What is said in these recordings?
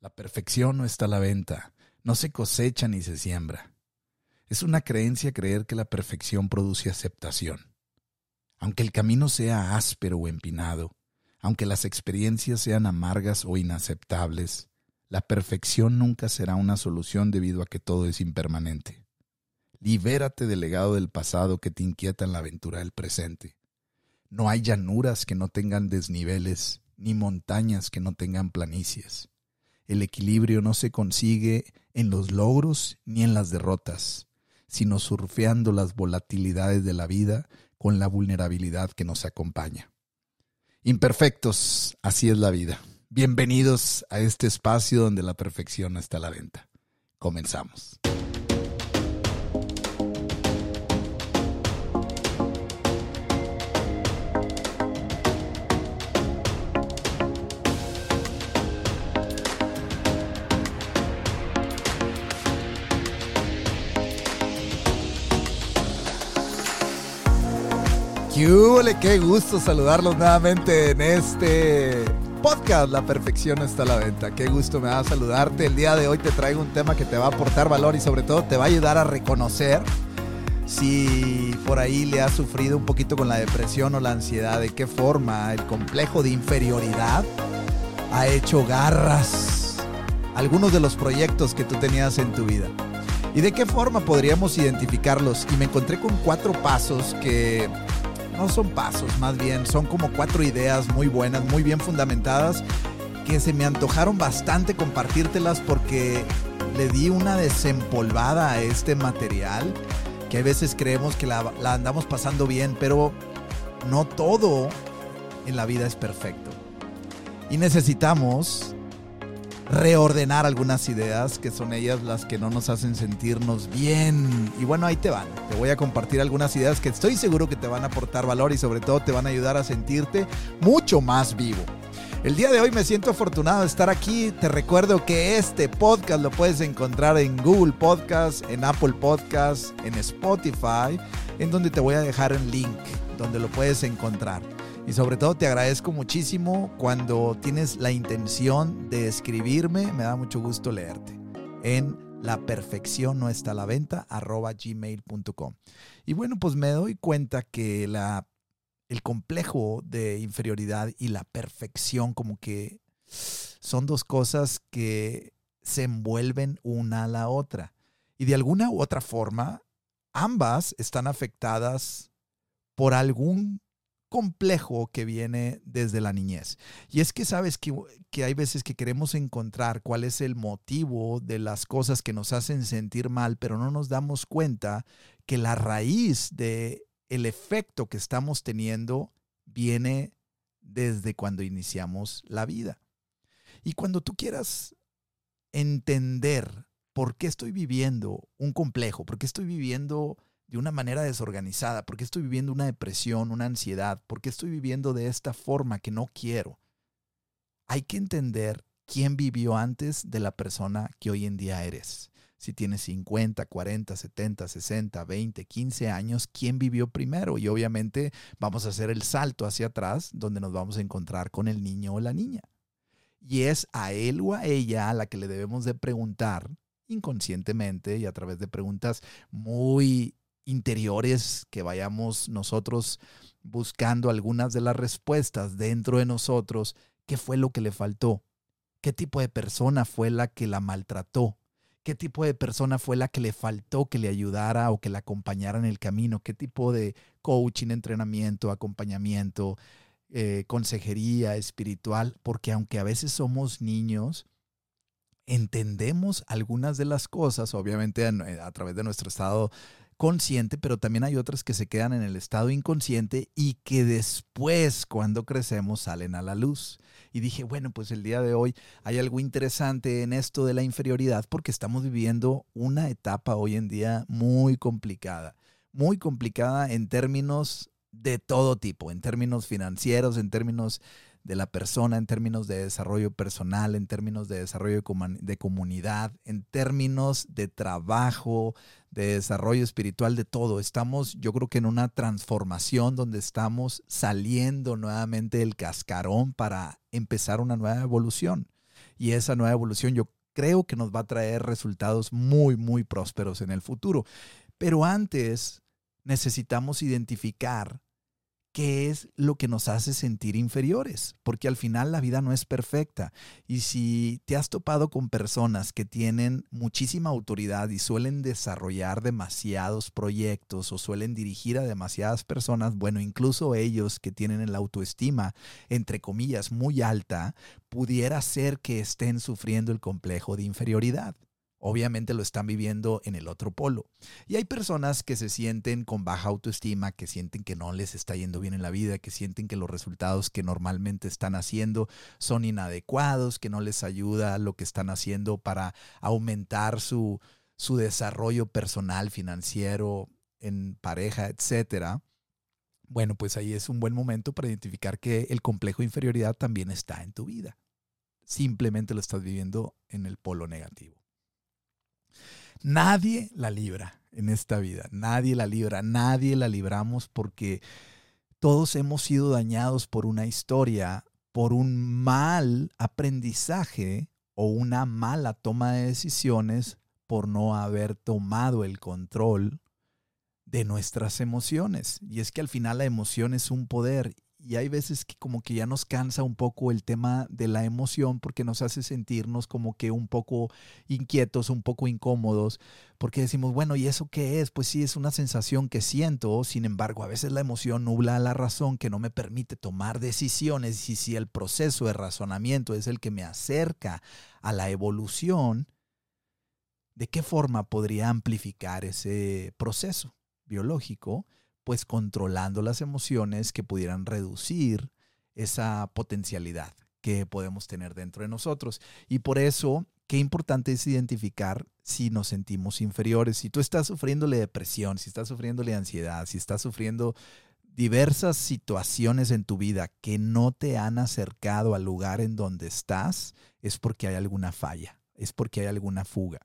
La perfección no está a la venta, no se cosecha ni se siembra. Es una creencia creer que la perfección produce aceptación. Aunque el camino sea áspero o empinado, aunque las experiencias sean amargas o inaceptables, la perfección nunca será una solución debido a que todo es impermanente. Libérate del legado del pasado que te inquieta en la aventura del presente. No hay llanuras que no tengan desniveles, ni montañas que no tengan planicies. El equilibrio no se consigue en los logros ni en las derrotas, sino surfeando las volatilidades de la vida con la vulnerabilidad que nos acompaña. Imperfectos, así es la vida. Bienvenidos a este espacio donde la perfección está a la venta. Comenzamos. ¡Qué, qué gusto saludarlos nuevamente en este podcast La perfección está a la venta. Qué gusto me da saludarte. El día de hoy te traigo un tema que te va a aportar valor y sobre todo te va a ayudar a reconocer si por ahí le has sufrido un poquito con la depresión o la ansiedad, de qué forma el complejo de inferioridad ha hecho garras algunos de los proyectos que tú tenías en tu vida. ¿Y de qué forma podríamos identificarlos? Y me encontré con cuatro pasos que no son pasos, más bien son como cuatro ideas muy buenas, muy bien fundamentadas, que se me antojaron bastante compartírtelas porque le di una desempolvada a este material, que a veces creemos que la, la andamos pasando bien, pero no todo en la vida es perfecto. Y necesitamos reordenar algunas ideas que son ellas las que no nos hacen sentirnos bien. Y bueno, ahí te van. Te voy a compartir algunas ideas que estoy seguro que te van a aportar valor y sobre todo te van a ayudar a sentirte mucho más vivo. El día de hoy me siento afortunado de estar aquí. Te recuerdo que este podcast lo puedes encontrar en Google Podcast, en Apple Podcast, en Spotify, en donde te voy a dejar un link donde lo puedes encontrar. Y sobre todo te agradezco muchísimo cuando tienes la intención de escribirme. Me da mucho gusto leerte en la perfección no está a la venta arroba gmail.com. Y bueno, pues me doy cuenta que la, el complejo de inferioridad y la perfección como que son dos cosas que se envuelven una a la otra. Y de alguna u otra forma, ambas están afectadas por algún complejo que viene desde la niñez. Y es que sabes que, que, hay veces que queremos encontrar cuál es el motivo de las cosas que nos hacen sentir mal, pero no nos damos cuenta que la raíz de el efecto que estamos teniendo viene desde cuando iniciamos la vida. Y cuando tú quieras entender por qué estoy viviendo un complejo, por qué estoy viviendo de una manera desorganizada? ¿Por qué estoy viviendo una depresión, una ansiedad? ¿Por qué estoy viviendo de esta forma que no quiero? Hay que entender quién vivió antes de la persona que hoy en día eres. Si tienes 50, 40, 70, 60, 20, 15 años, ¿quién vivió primero? Y obviamente vamos a hacer el salto hacia atrás donde nos vamos a encontrar con el niño o la niña. Y es a él o a ella a la que le debemos de preguntar inconscientemente y a través de preguntas muy interiores, que vayamos nosotros buscando algunas de las respuestas dentro de nosotros, qué fue lo que le faltó, qué tipo de persona fue la que la maltrató, qué tipo de persona fue la que le faltó que le ayudara o que la acompañara en el camino, qué tipo de coaching, entrenamiento, acompañamiento, eh, consejería espiritual, porque aunque a veces somos niños, entendemos algunas de las cosas, obviamente a través de nuestro estado consciente, pero también hay otras que se quedan en el estado inconsciente y que después, cuando crecemos, salen a la luz. Y dije, bueno, pues el día de hoy hay algo interesante en esto de la inferioridad porque estamos viviendo una etapa hoy en día muy complicada, muy complicada en términos de todo tipo, en términos financieros, en términos de la persona, en términos de desarrollo personal, en términos de desarrollo de comunidad, en términos de trabajo, de desarrollo espiritual, de todo. Estamos, yo creo que en una transformación donde estamos saliendo nuevamente del cascarón para empezar una nueva evolución. Y esa nueva evolución yo creo que nos va a traer resultados muy, muy prósperos en el futuro. Pero antes necesitamos identificar qué es lo que nos hace sentir inferiores, porque al final la vida no es perfecta. Y si te has topado con personas que tienen muchísima autoridad y suelen desarrollar demasiados proyectos o suelen dirigir a demasiadas personas, bueno, incluso ellos que tienen la autoestima, entre comillas, muy alta, pudiera ser que estén sufriendo el complejo de inferioridad obviamente lo están viviendo en el otro polo. Y hay personas que se sienten con baja autoestima, que sienten que no les está yendo bien en la vida, que sienten que los resultados que normalmente están haciendo son inadecuados, que no les ayuda lo que están haciendo para aumentar su, su desarrollo personal, financiero, en pareja, etcétera. Bueno, pues ahí es un buen momento para identificar que el complejo de inferioridad también está en tu vida. Simplemente lo estás viviendo en el polo negativo. Nadie la libra en esta vida, nadie la libra, nadie la libramos porque todos hemos sido dañados por una historia, por un mal aprendizaje o una mala toma de decisiones por no haber tomado el control de nuestras emociones. Y es que al final la emoción es un poder y hay veces que como que ya nos cansa un poco el tema de la emoción porque nos hace sentirnos como que un poco inquietos, un poco incómodos, porque decimos, bueno, ¿y eso qué es? Pues sí, es una sensación que siento, sin embargo, a veces la emoción nubla la razón que no me permite tomar decisiones y si el proceso de razonamiento es el que me acerca a la evolución, ¿de qué forma podría amplificar ese proceso biológico? Pues controlando las emociones que pudieran reducir esa potencialidad que podemos tener dentro de nosotros. Y por eso, qué importante es identificar si nos sentimos inferiores. Si tú estás sufriendo de depresión, si estás sufriendo de ansiedad, si estás sufriendo diversas situaciones en tu vida que no te han acercado al lugar en donde estás, es porque hay alguna falla, es porque hay alguna fuga.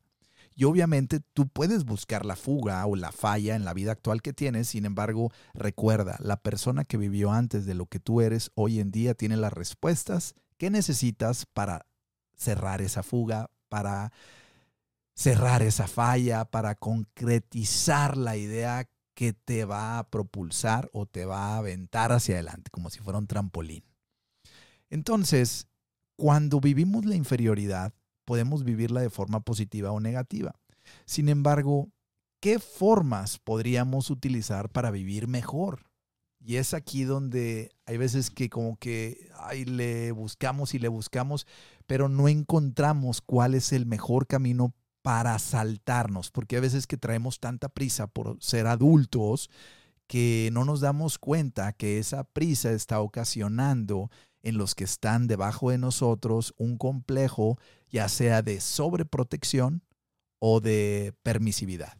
Y obviamente tú puedes buscar la fuga o la falla en la vida actual que tienes, sin embargo, recuerda, la persona que vivió antes de lo que tú eres hoy en día tiene las respuestas que necesitas para cerrar esa fuga, para cerrar esa falla, para concretizar la idea que te va a propulsar o te va a aventar hacia adelante, como si fuera un trampolín. Entonces, cuando vivimos la inferioridad, podemos vivirla de forma positiva o negativa. Sin embargo, ¿qué formas podríamos utilizar para vivir mejor? Y es aquí donde hay veces que como que le buscamos y le buscamos, pero no encontramos cuál es el mejor camino para saltarnos, porque a veces que traemos tanta prisa por ser adultos que no nos damos cuenta que esa prisa está ocasionando en los que están debajo de nosotros un complejo, ya sea de sobreprotección o de permisividad,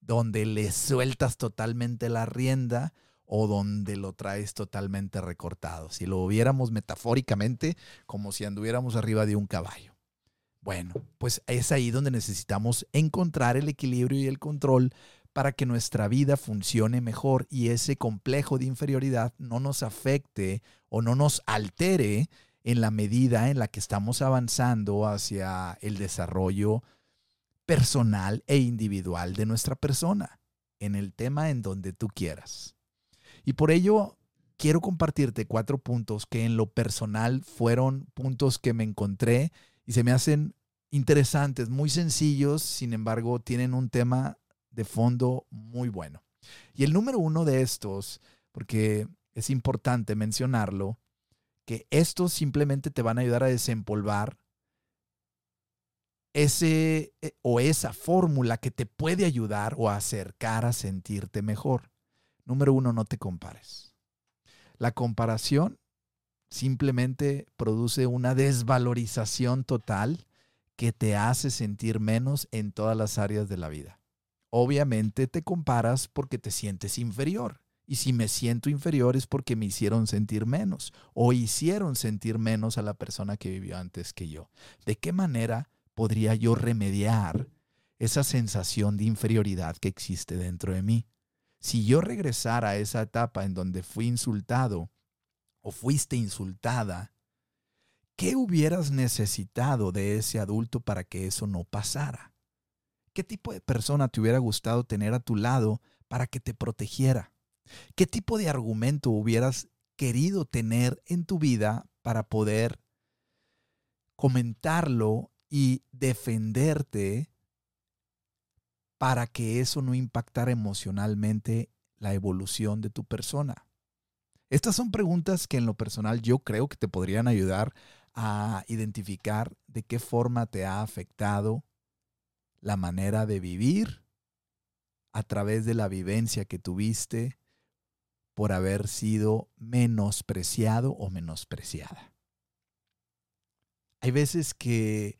donde le sueltas totalmente la rienda o donde lo traes totalmente recortado. Si lo viéramos metafóricamente, como si anduviéramos arriba de un caballo. Bueno, pues es ahí donde necesitamos encontrar el equilibrio y el control para que nuestra vida funcione mejor y ese complejo de inferioridad no nos afecte o no nos altere en la medida en la que estamos avanzando hacia el desarrollo personal e individual de nuestra persona, en el tema en donde tú quieras. Y por ello quiero compartirte cuatro puntos que en lo personal fueron puntos que me encontré y se me hacen interesantes, muy sencillos, sin embargo tienen un tema de fondo muy bueno. Y el número uno de estos, porque es importante mencionarlo, que estos simplemente te van a ayudar a desempolvar ese eh, o esa fórmula que te puede ayudar o acercar a sentirte mejor. Número uno, no te compares. La comparación simplemente produce una desvalorización total que te hace sentir menos en todas las áreas de la vida obviamente te comparas porque te sientes inferior. Y si me siento inferior es porque me hicieron sentir menos o hicieron sentir menos a la persona que vivió antes que yo. ¿De qué manera podría yo remediar esa sensación de inferioridad que existe dentro de mí? Si yo regresara a esa etapa en donde fui insultado o fuiste insultada, ¿Qué hubieras necesitado de ese adulto para que eso no pasara? ¿Qué tipo de persona te hubiera gustado tener a tu lado para que te protegiera? ¿Qué tipo de argumento hubieras querido tener en tu vida para poder comentarlo y defenderte para que eso no impactara emocionalmente la evolución de tu persona? Estas son preguntas que en lo personal yo creo que te podrían ayudar a identificar de qué forma te ha afectado la manera de vivir a través de la vivencia que tuviste por haber sido menospreciado o menospreciada. Hay veces que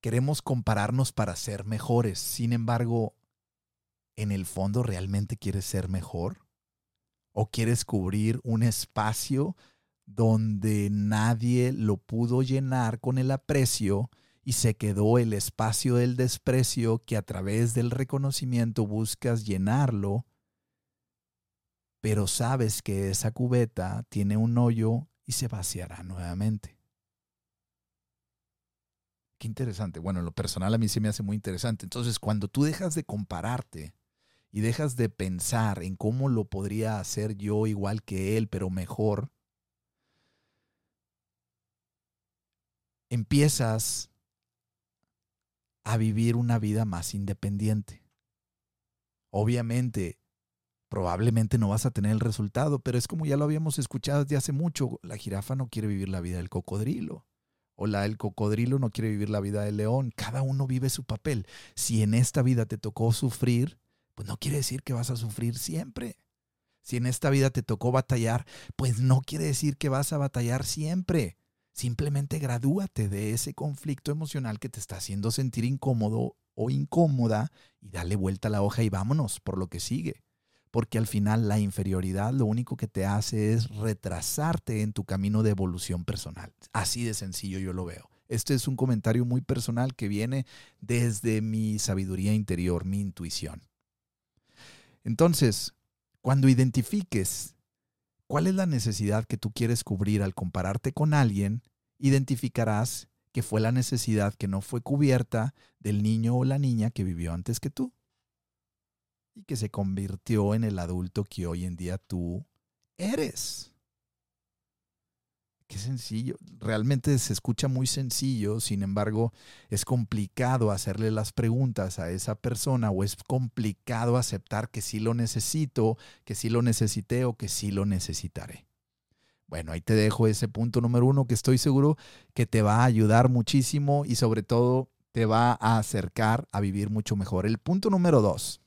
queremos compararnos para ser mejores, sin embargo, ¿en el fondo realmente quieres ser mejor? ¿O quieres cubrir un espacio donde nadie lo pudo llenar con el aprecio y se quedó el espacio del desprecio que a través del reconocimiento buscas llenarlo pero sabes que esa cubeta tiene un hoyo y se vaciará nuevamente. Qué interesante. Bueno, en lo personal a mí se me hace muy interesante. Entonces, cuando tú dejas de compararte y dejas de pensar en cómo lo podría hacer yo igual que él, pero mejor, empiezas a vivir una vida más independiente. Obviamente, probablemente no vas a tener el resultado, pero es como ya lo habíamos escuchado desde hace mucho, la jirafa no quiere vivir la vida del cocodrilo, o la el cocodrilo no quiere vivir la vida del león, cada uno vive su papel. Si en esta vida te tocó sufrir, pues no quiere decir que vas a sufrir siempre. Si en esta vida te tocó batallar, pues no quiere decir que vas a batallar siempre. Simplemente gradúate de ese conflicto emocional que te está haciendo sentir incómodo o incómoda y dale vuelta a la hoja y vámonos por lo que sigue porque al final la inferioridad lo único que te hace es retrasarte en tu camino de evolución personal. Así de sencillo yo lo veo. Este es un comentario muy personal que viene desde mi sabiduría interior, mi intuición. Entonces, cuando identifiques cuál es la necesidad que tú quieres cubrir al compararte con alguien, identificarás que fue la necesidad que no fue cubierta del niño o la niña que vivió antes que tú y que se convirtió en el adulto que hoy en día tú eres. Qué sencillo. Realmente se escucha muy sencillo, sin embargo, es complicado hacerle las preguntas a esa persona o es complicado aceptar que sí lo necesito, que sí lo necesité o que sí lo necesitaré. Bueno, ahí te dejo ese punto número uno que estoy seguro que te va a ayudar muchísimo y sobre todo te va a acercar a vivir mucho mejor. El punto número dos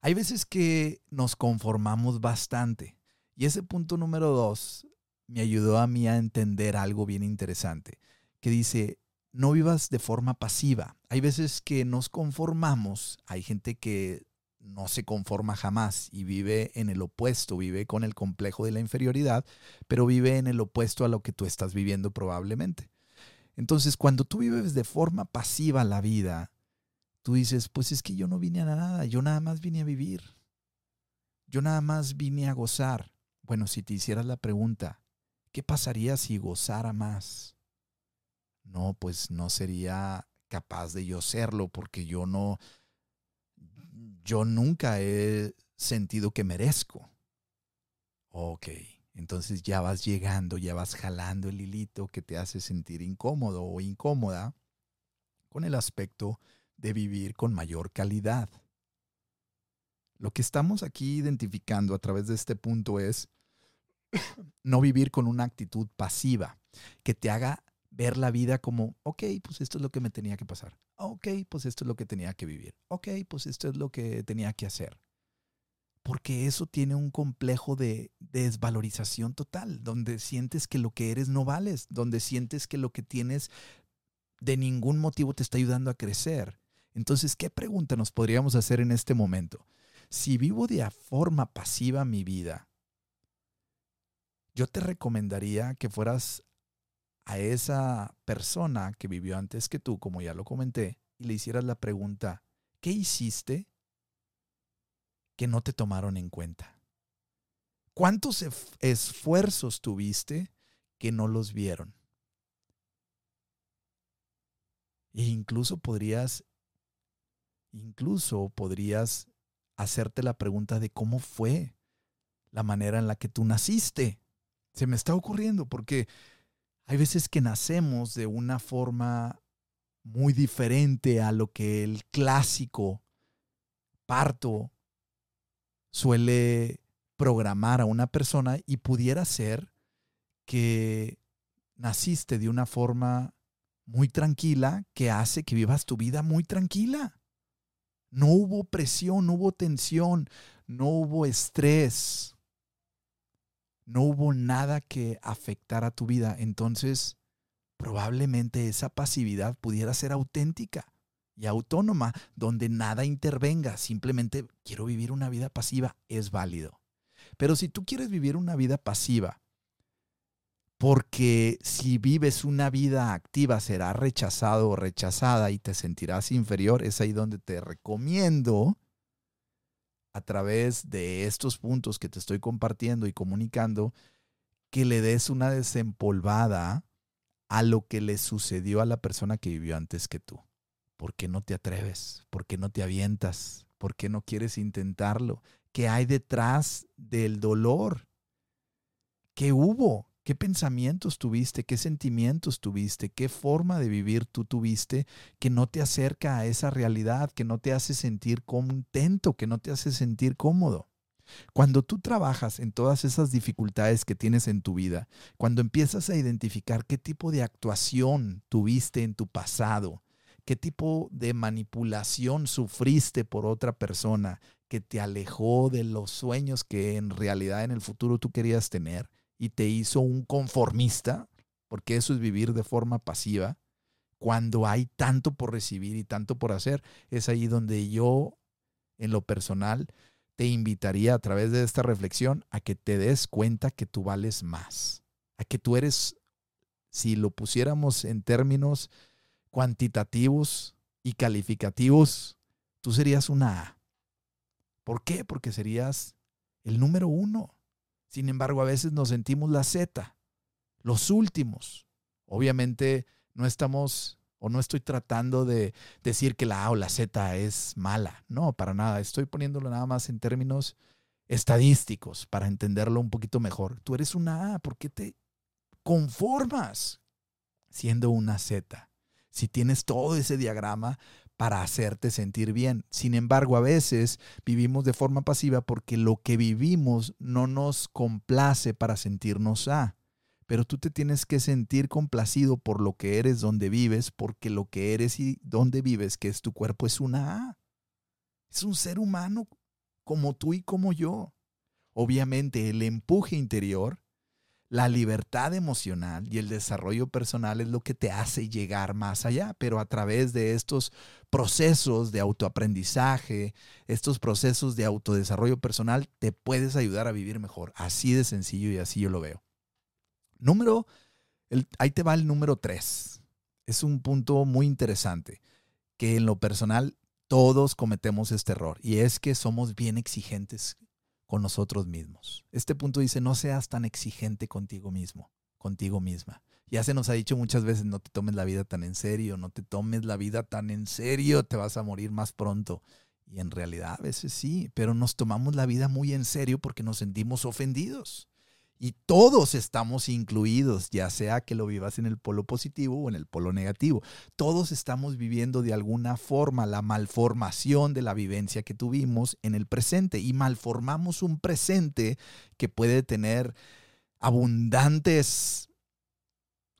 hay veces que nos conformamos bastante. Y ese punto número dos me ayudó a mí a entender algo bien interesante, que dice, no vivas de forma pasiva. Hay veces que nos conformamos, hay gente que no se conforma jamás y vive en el opuesto, vive con el complejo de la inferioridad, pero vive en el opuesto a lo que tú estás viviendo probablemente. Entonces, cuando tú vives de forma pasiva la vida, tú dices, pues es que yo no vine a nada, yo nada más vine a vivir. Yo nada más vine a gozar. Bueno, si te hicieras la pregunta, ¿qué pasaría si gozara más? No, pues no sería capaz de yo serlo porque yo no, yo nunca he sentido que merezco. Ok, entonces ya vas llegando, ya vas jalando el hilito que te hace sentir incómodo o incómoda con el aspecto de vivir con mayor calidad. Lo que estamos aquí identificando a través de este punto es no vivir con una actitud pasiva que te haga ver la vida como, ok, pues esto es lo que me tenía que pasar. Ok, pues esto es lo que tenía que vivir. Ok, pues esto es lo que tenía que hacer. Porque eso tiene un complejo de desvalorización total, donde sientes que lo que eres no vales, donde sientes que lo que tienes de ningún motivo te está ayudando a crecer entonces, ¿qué pregunta nos podríamos hacer en este momento? Si vivo de forma pasiva mi vida, yo te recomendaría que fueras a esa persona que vivió antes que tú, como ya lo comenté, y le hicieras la pregunta, ¿qué hiciste que no te tomaron en cuenta? ¿Cuántos esfuerzos tuviste que no los vieron? E incluso podrías, incluso podrías hacerte la pregunta de cómo fue la manera en la que tú naciste. Se me está ocurriendo porque hay veces que nacemos de una forma muy diferente a lo que el clásico parto suele programar a una persona y pudiera ser que naciste de una forma muy tranquila que hace que vivas tu vida muy tranquila. No hubo presión, no hubo tensión, no hubo estrés, no hubo nada que afectara tu vida. Entonces, probablemente esa pasividad pudiera ser auténtica y autónoma, donde nada intervenga, simplemente quiero vivir una vida pasiva, es válido. Pero si tú quieres vivir una vida pasiva, porque si vives una vida activa serás rechazado o rechazada y te sentirás inferior, es ahí donde te recomiendo a través de estos puntos que te estoy compartiendo y comunicando, que le des una desempolvada a lo que le sucedió a la persona que vivió antes que tú. ¿Por qué no te atreves? ¿Por qué no te avientas? ¿Por qué no quieres intentarlo? ¿Qué hay detrás del dolor? ¿Qué hubo? ¿Qué pensamientos tuviste? ¿Qué sentimientos tuviste? ¿Qué forma de vivir tú tuviste que no te acerca a esa realidad, que no te hace sentir contento, que no te hace sentir cómodo? Cuando tú trabajas en todas esas dificultades que tienes en tu vida, cuando empiezas a identificar qué tipo de actuación tuviste en tu pasado, qué tipo de manipulación sufriste por otra persona que te alejó de los sueños que en realidad en el futuro tú querías tener, y te hizo un conformista, porque eso es vivir de forma pasiva, cuando hay tanto por recibir y tanto por hacer, es ahí donde yo, en lo personal, te invitaría a través de esta reflexión a que te des cuenta que tú vales más, a que tú eres, si lo pusiéramos en términos cuantitativos y calificativos, tú serías una A. ¿Por qué? Porque serías el número uno. Sin embargo, a veces nos sentimos la Z, los últimos. Obviamente no estamos o no estoy tratando de decir que la A o la Z es mala. No, para nada. Estoy poniéndolo nada más en términos estadísticos para entenderlo un poquito mejor. Tú eres una A, ¿por qué te conformas siendo una Z? Si tienes todo ese diagrama para hacerte sentir bien. Sin embargo, a veces vivimos de forma pasiva porque lo que vivimos no nos complace para sentirnos A. Pero tú te tienes que sentir complacido por lo que eres donde vives, porque lo que eres y donde vives, que es tu cuerpo, es una A. Es un ser humano como tú y como yo. Obviamente el empuje interior la libertad emocional y el desarrollo personal es lo que te hace llegar más allá, pero a través de estos procesos de autoaprendizaje, estos procesos de autodesarrollo personal, te puedes ayudar a vivir mejor. Así de sencillo y así yo lo veo. Número, ahí te va el número tres. Es un punto muy interesante, que en lo personal todos cometemos este error, y es que somos bien exigentes con nosotros mismos. Este punto dice, no seas tan exigente contigo mismo, contigo misma. Ya se nos ha dicho muchas veces, no te tomes la vida tan en serio, no te tomes la vida tan en serio, te vas a morir más pronto. Y en realidad a veces sí, pero nos tomamos la vida muy en serio porque nos sentimos ofendidos. Y todos estamos incluidos, ya sea que lo vivas en el polo positivo o en el polo negativo. Todos estamos viviendo de alguna forma la malformación de la vivencia que tuvimos en el presente y malformamos un presente que puede tener abundantes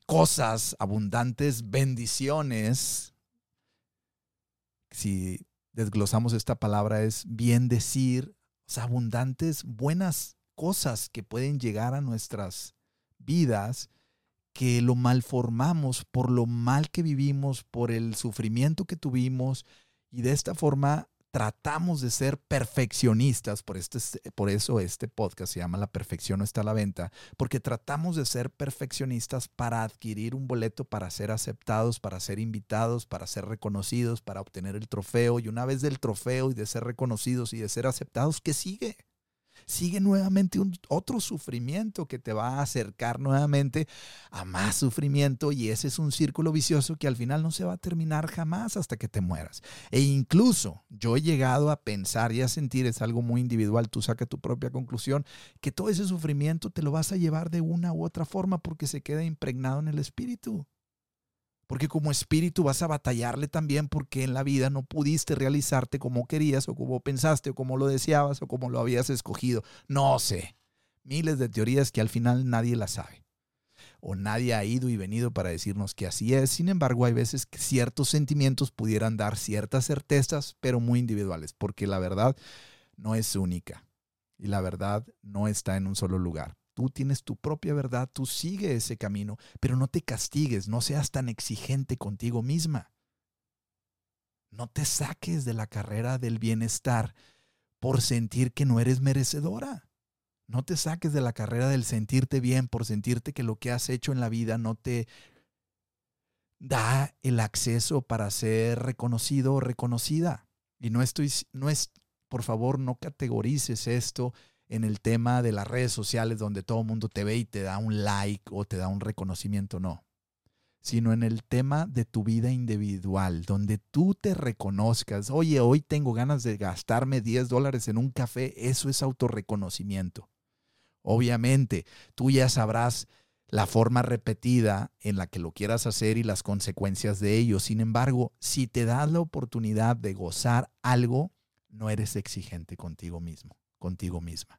cosas, abundantes bendiciones. Si desglosamos esta palabra es bien decir, abundantes buenas cosas que pueden llegar a nuestras vidas que lo malformamos por lo mal que vivimos, por el sufrimiento que tuvimos y de esta forma tratamos de ser perfeccionistas, por, este, por eso este podcast se llama La perfección no está a la venta, porque tratamos de ser perfeccionistas para adquirir un boleto, para ser aceptados, para ser invitados, para ser reconocidos, para obtener el trofeo y una vez del trofeo y de ser reconocidos y de ser aceptados, ¿qué sigue? Sigue nuevamente otro sufrimiento que te va a acercar nuevamente a más sufrimiento y ese es un círculo vicioso que al final no se va a terminar jamás hasta que te mueras. E incluso yo he llegado a pensar y a sentir, es algo muy individual, tú saca tu propia conclusión, que todo ese sufrimiento te lo vas a llevar de una u otra forma porque se queda impregnado en el espíritu. Porque como espíritu vas a batallarle también porque en la vida no pudiste realizarte como querías o como pensaste o como lo deseabas o como lo habías escogido. No sé. Miles de teorías que al final nadie las sabe. O nadie ha ido y venido para decirnos que así es. Sin embargo, hay veces que ciertos sentimientos pudieran dar ciertas certezas, pero muy individuales, porque la verdad no es única. Y la verdad no está en un solo lugar. Tú tienes tu propia verdad, tú sigue ese camino, pero no te castigues, no seas tan exigente contigo misma. No te saques de la carrera del bienestar por sentir que no eres merecedora. No te saques de la carrera del sentirte bien por sentirte que lo que has hecho en la vida no te da el acceso para ser reconocido o reconocida. Y no estoy, no es, por favor, no categorices esto en el tema de las redes sociales donde todo el mundo te ve y te da un like o te da un reconocimiento, no. Sino en el tema de tu vida individual, donde tú te reconozcas, oye, hoy tengo ganas de gastarme 10 dólares en un café, eso es autorreconocimiento. Obviamente, tú ya sabrás la forma repetida en la que lo quieras hacer y las consecuencias de ello. Sin embargo, si te das la oportunidad de gozar algo, no eres exigente contigo mismo contigo misma.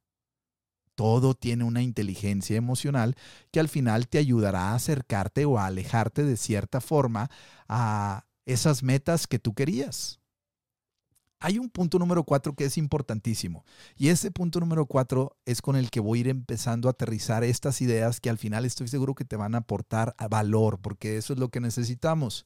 Todo tiene una inteligencia emocional que al final te ayudará a acercarte o a alejarte de cierta forma a esas metas que tú querías. Hay un punto número cuatro que es importantísimo y ese punto número cuatro es con el que voy a ir empezando a aterrizar estas ideas que al final estoy seguro que te van a aportar valor porque eso es lo que necesitamos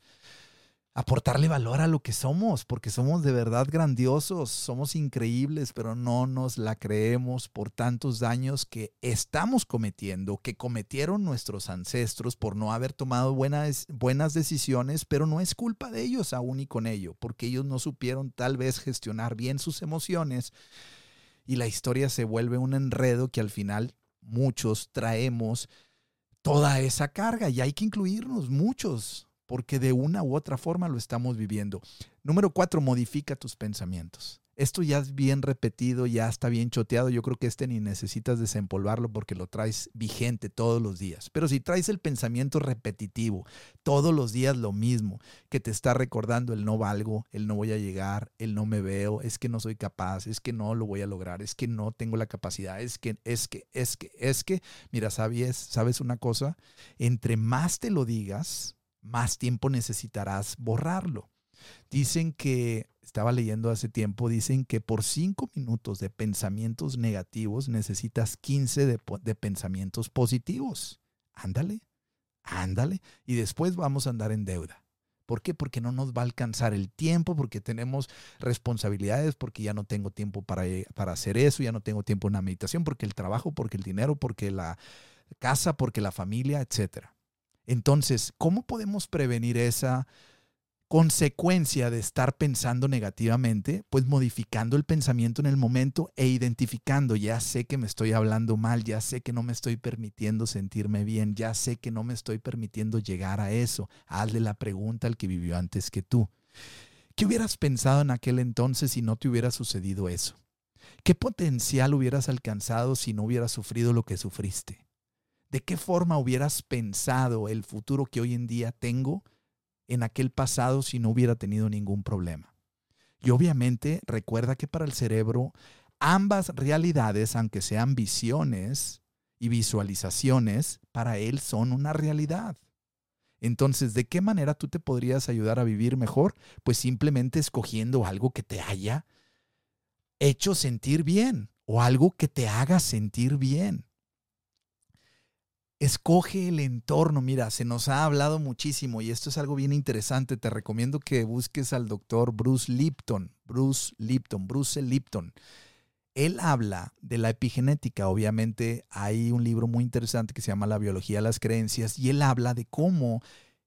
aportarle valor a lo que somos, porque somos de verdad grandiosos, somos increíbles, pero no nos la creemos por tantos daños que estamos cometiendo, que cometieron nuestros ancestros por no haber tomado buenas, buenas decisiones, pero no es culpa de ellos aún y con ello, porque ellos no supieron tal vez gestionar bien sus emociones y la historia se vuelve un enredo que al final muchos traemos toda esa carga y hay que incluirnos muchos porque de una u otra forma lo estamos viviendo. Número cuatro, modifica tus pensamientos. Esto ya es bien repetido, ya está bien choteado. Yo creo que este ni necesitas desempolvarlo porque lo traes vigente todos los días. Pero si traes el pensamiento repetitivo, todos los días lo mismo, que te está recordando el no valgo, el no voy a llegar, el no me veo, es que no soy capaz, es que no lo voy a lograr, es que no tengo la capacidad, es que, es que, es que, es que, mira, sabes, sabes una cosa, entre más te lo digas, más tiempo necesitarás borrarlo. Dicen que, estaba leyendo hace tiempo, dicen que por cinco minutos de pensamientos negativos necesitas 15 de, pensamientos positivos. Ándale, ándale. Y después vamos a andar en deuda. ¿Por qué? Porque no nos va a alcanzar el tiempo, porque tenemos responsabilidades, porque ya no tengo tiempo para, para hacer eso, ya no tengo tiempo en la meditación, porque el trabajo, porque el dinero, porque la casa, porque la familia, etcétera. Entonces, ¿cómo podemos prevenir esa consecuencia de estar pensando negativamente? Pues modificando el pensamiento en el momento e identificando, ya sé que me estoy hablando mal, ya sé que no me estoy permitiendo sentirme bien, ya sé que no me estoy permitiendo llegar a eso. Hazle la pregunta al que vivió antes que tú. ¿Qué hubieras pensado en aquel entonces si no te hubiera sucedido eso? ¿Qué potencial hubieras alcanzado si no hubieras sufrido lo que sufriste? ¿De qué forma hubieras pensado el futuro que hoy en día tengo en aquel pasado si no hubiera tenido ningún problema? Y obviamente recuerda que para el cerebro ambas realidades, aunque sean visiones y visualizaciones, para él son una realidad. Entonces, ¿de qué manera tú te podrías ayudar a vivir mejor? Pues simplemente escogiendo algo que te haya hecho sentir bien o algo que te haga sentir bien. Escoge el entorno. Mira, se nos ha hablado muchísimo y esto es algo bien interesante. Te recomiendo que busques al doctor Bruce Lipton. Bruce Lipton, Bruce Lipton. Él habla de la epigenética. Obviamente hay un libro muy interesante que se llama La biología de las creencias y él habla de cómo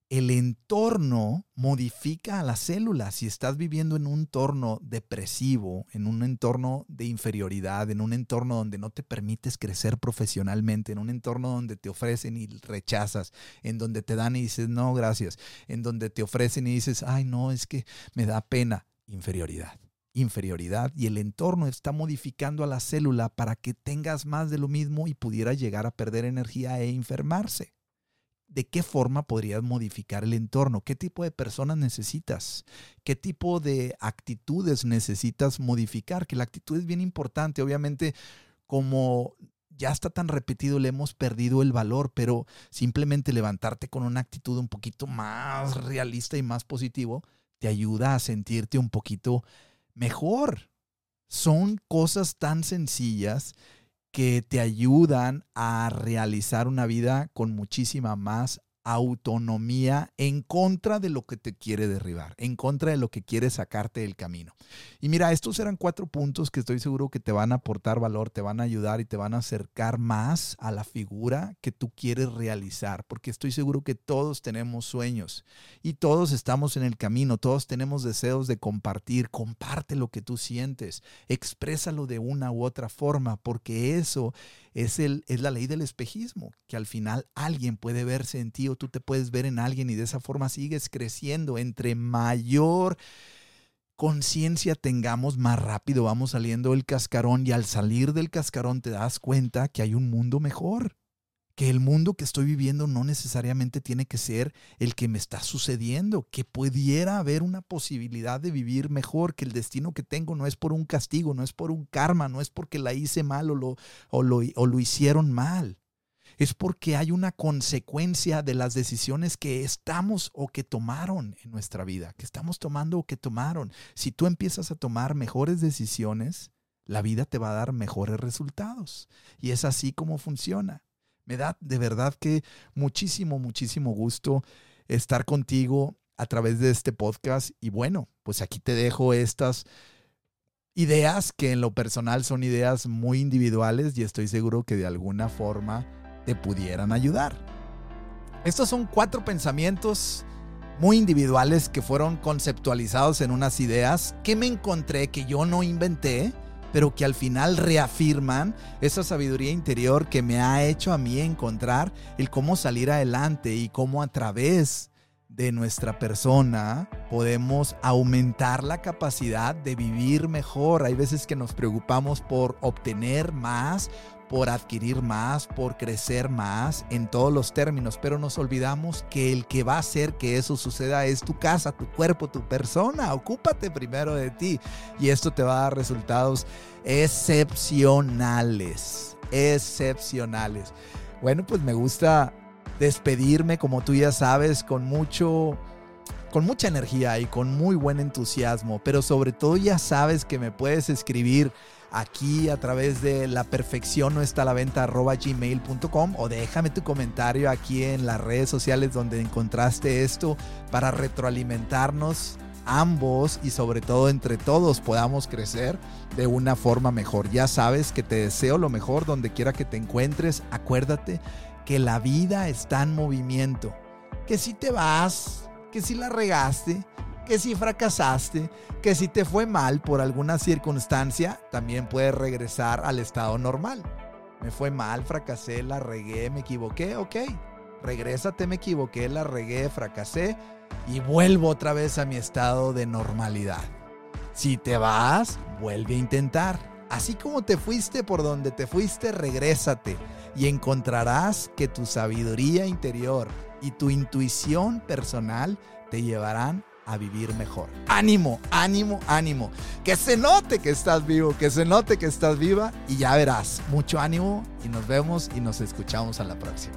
el entorno modifica a las células. Si estás viviendo en un entorno depresivo, en un entorno de inferioridad, en un entorno donde no te permites crecer profesionalmente, en un entorno donde te ofrecen y rechazas, en donde te dan y dices, no, gracias, en donde te ofrecen y dices, ay, no, es que me da pena, inferioridad inferioridad y el entorno está modificando a la célula para que tengas más de lo mismo y pudiera llegar a perder energía e enfermarse. ¿De qué forma podrías modificar el entorno? ¿Qué tipo de personas necesitas? ¿Qué tipo de actitudes necesitas modificar? Que la actitud es bien importante. Obviamente, como ya está tan repetido, le hemos perdido el valor, pero simplemente levantarte con una actitud un poquito más realista y más positivo te ayuda a sentirte un poquito mejor. Son cosas tan sencillas que te ayudan a realizar una vida con muchísima más autonomía en contra de lo que te quiere derribar, en contra de lo que quiere sacarte del camino. Y mira, estos eran cuatro puntos que estoy seguro que te van a aportar valor, te van a ayudar y te van a acercar más a la figura que tú quieres realizar, porque estoy seguro que todos tenemos sueños y todos estamos en el camino, todos tenemos deseos de compartir, comparte lo que tú sientes, exprésalo de una u otra forma, porque eso es, el, es la ley del espejismo, que al final alguien puede verse en ti o tú te puedes ver en alguien y de esa forma sigues creciendo. Entre mayor conciencia tengamos, más rápido vamos saliendo del cascarón y al salir del cascarón te das cuenta que hay un mundo mejor que el mundo que estoy viviendo no necesariamente tiene que ser el que me está sucediendo, que pudiera haber una posibilidad de vivir mejor, que el destino que tengo no es por un castigo, no es por un karma, no es porque la hice mal o lo, o lo, o lo hicieron mal. Es porque hay una consecuencia de las decisiones que estamos o que tomaron en nuestra vida, que estamos tomando o que tomaron. Si tú empiezas a tomar mejores decisiones, la vida te va a dar mejores resultados. Y es así como funciona. Me da de verdad que muchísimo, muchísimo gusto estar contigo a través de este podcast. Y bueno, pues aquí te dejo estas ideas que en lo personal son ideas muy individuales y estoy seguro que de alguna forma te pudieran ayudar. Estos son cuatro pensamientos muy individuales que fueron conceptualizados en unas ideas que me encontré, que yo no inventé, pero que al final reafirman esa sabiduría interior que me ha hecho a mí encontrar el cómo salir adelante y cómo a través de nuestra persona podemos aumentar la capacidad de vivir mejor. Hay veces que nos preocupamos por obtener más, por adquirir más, por crecer más en todos los términos, pero nos olvidamos que el que va a hacer que eso suceda es tu casa, tu cuerpo, tu persona. Ocúpate primero de ti y esto te va a dar resultados excepcionales, excepcionales. Bueno, pues me gusta despedirme, como tú ya sabes, con mucho con mucha energía y con muy buen entusiasmo, pero sobre todo ya sabes que me puedes escribir aquí a través de la perfección no está a la venta arroba gmail.com o déjame tu comentario aquí en las redes sociales donde encontraste esto para retroalimentarnos ambos y sobre todo entre todos podamos crecer de una forma mejor. Ya sabes que te deseo lo mejor donde quiera que te encuentres. Acuérdate que la vida está en movimiento. Que si te vas, que si la regaste, que si fracasaste, que si te fue mal por alguna circunstancia, también puedes regresar al estado normal. Me fue mal, fracasé, la regué, me equivoqué, ok. Regrésate, me equivoqué, la regué, fracasé y vuelvo otra vez a mi estado de normalidad. Si te vas, vuelve a intentar. Así como te fuiste por donde te fuiste, regrésate y encontrarás que tu sabiduría interior y tu intuición personal te llevarán a vivir mejor. Ánimo, ánimo, ánimo. Que se note que estás vivo, que se note que estás viva y ya verás. Mucho ánimo y nos vemos y nos escuchamos a la próxima.